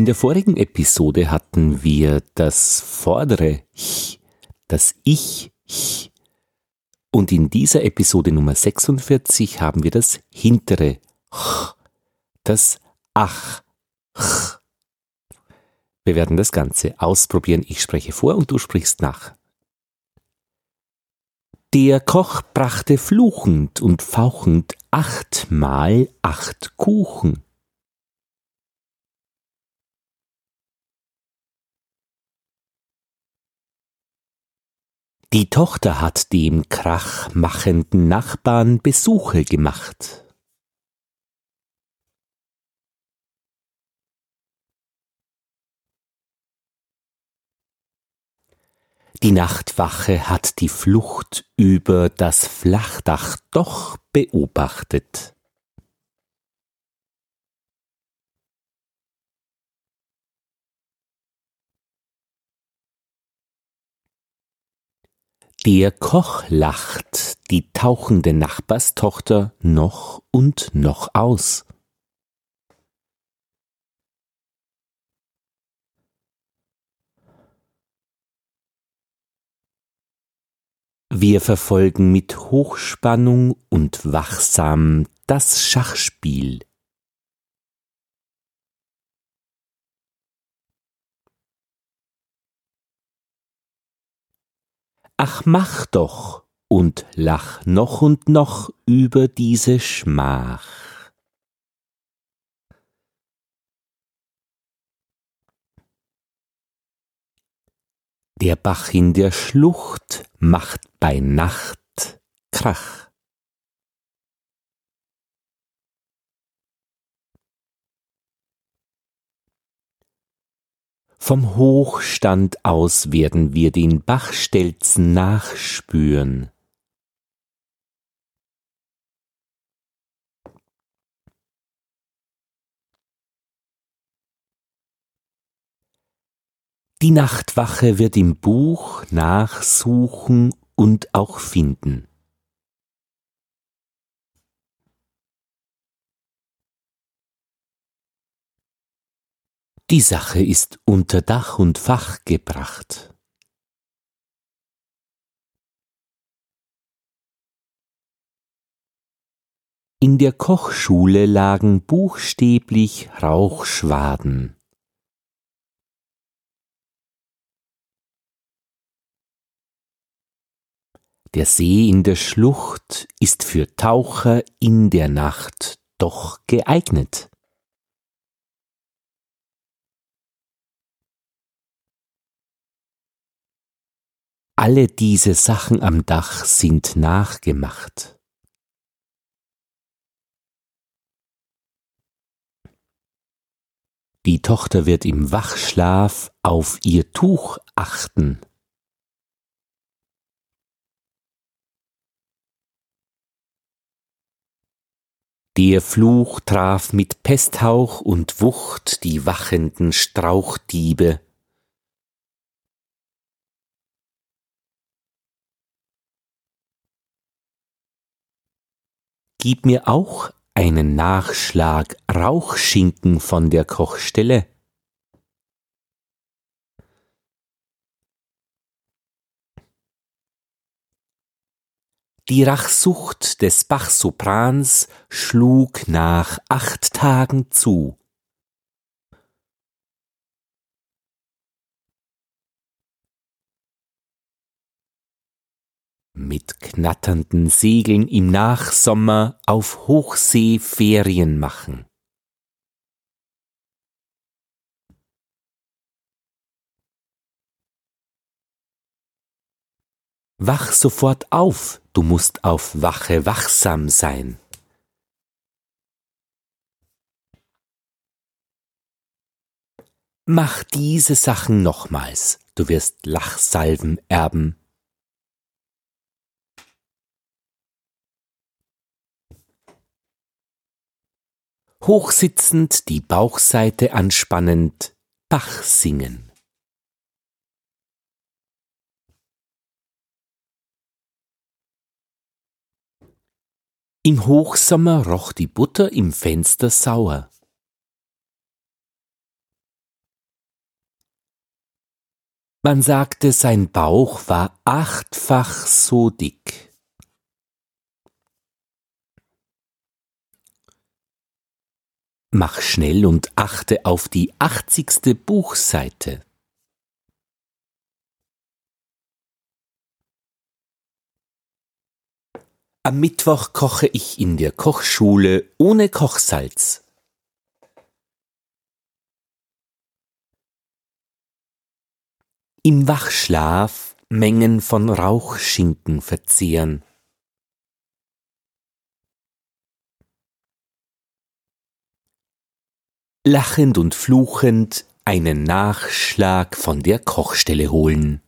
In der vorigen Episode hatten wir das vordere Ch, das Ich, Ch. Und in dieser Episode Nummer 46 haben wir das hintere Ch, das Ach, Ch. Wir werden das Ganze ausprobieren. Ich spreche vor und du sprichst nach. Der Koch brachte fluchend und fauchend achtmal acht Kuchen. Die Tochter hat dem krachmachenden Nachbarn Besuche gemacht. Die Nachtwache hat die Flucht über das Flachdach doch beobachtet. Der Koch lacht die tauchende Nachbarstochter noch und noch aus. Wir verfolgen mit Hochspannung und wachsam das Schachspiel. Ach mach doch und lach noch und noch über diese Schmach. Der Bach in der Schlucht macht bei Nacht Krach. Vom Hochstand aus werden wir den Bachstelzen nachspüren. Die Nachtwache wird im Buch nachsuchen und auch finden. Die Sache ist unter Dach und Fach gebracht. In der Kochschule lagen buchstäblich Rauchschwaden. Der See in der Schlucht ist für Taucher in der Nacht doch geeignet. Alle diese Sachen am Dach sind nachgemacht. Die Tochter wird im Wachschlaf auf ihr Tuch achten. Der Fluch traf mit Pesthauch und Wucht die wachenden Strauchdiebe. Gib mir auch einen Nachschlag Rauchschinken von der Kochstelle. Die Rachsucht des Bachsoprans schlug nach acht Tagen zu. Mit knatternden Segeln im Nachsommer auf Hochsee Ferien machen. Wach sofort auf, du musst auf Wache wachsam sein. Mach diese Sachen nochmals, du wirst Lachsalven erben. hochsitzend die Bauchseite anspannend, Bach singen. Im Hochsommer roch die Butter im Fenster sauer. Man sagte, sein Bauch war achtfach so dick. Mach schnell und achte auf die achtzigste Buchseite. Am Mittwoch koche ich in der Kochschule ohne Kochsalz. Im Wachschlaf Mengen von Rauchschinken verzehren. Lachend und fluchend einen Nachschlag von der Kochstelle holen.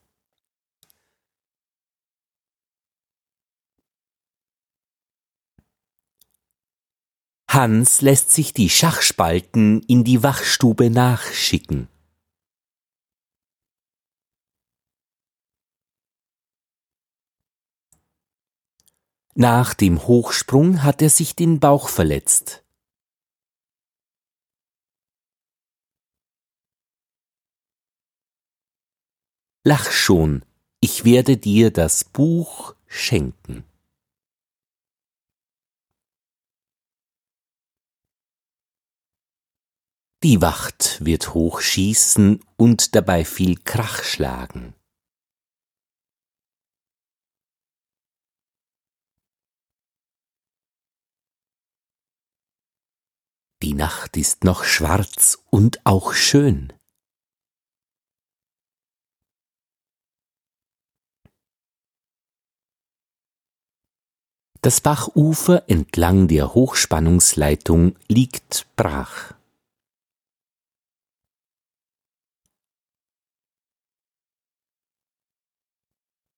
Hans lässt sich die Schachspalten in die Wachstube nachschicken. Nach dem Hochsprung hat er sich den Bauch verletzt. Lach schon, ich werde dir das Buch schenken. Die Wacht wird hochschießen und dabei viel Krach schlagen. Die Nacht ist noch schwarz und auch schön. Das Bachufer entlang der Hochspannungsleitung liegt brach.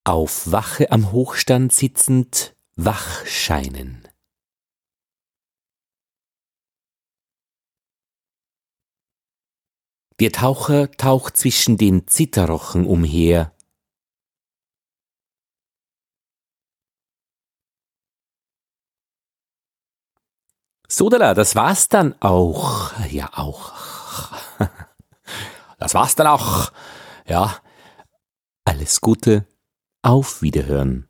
auf Wache am Hochstand sitzend wach scheinen. Der Taucher taucht zwischen den Zitterrochen umher. Sodala, das war's dann auch. Ja, auch. Das war's dann auch. Ja. Alles Gute auf Wiederhören.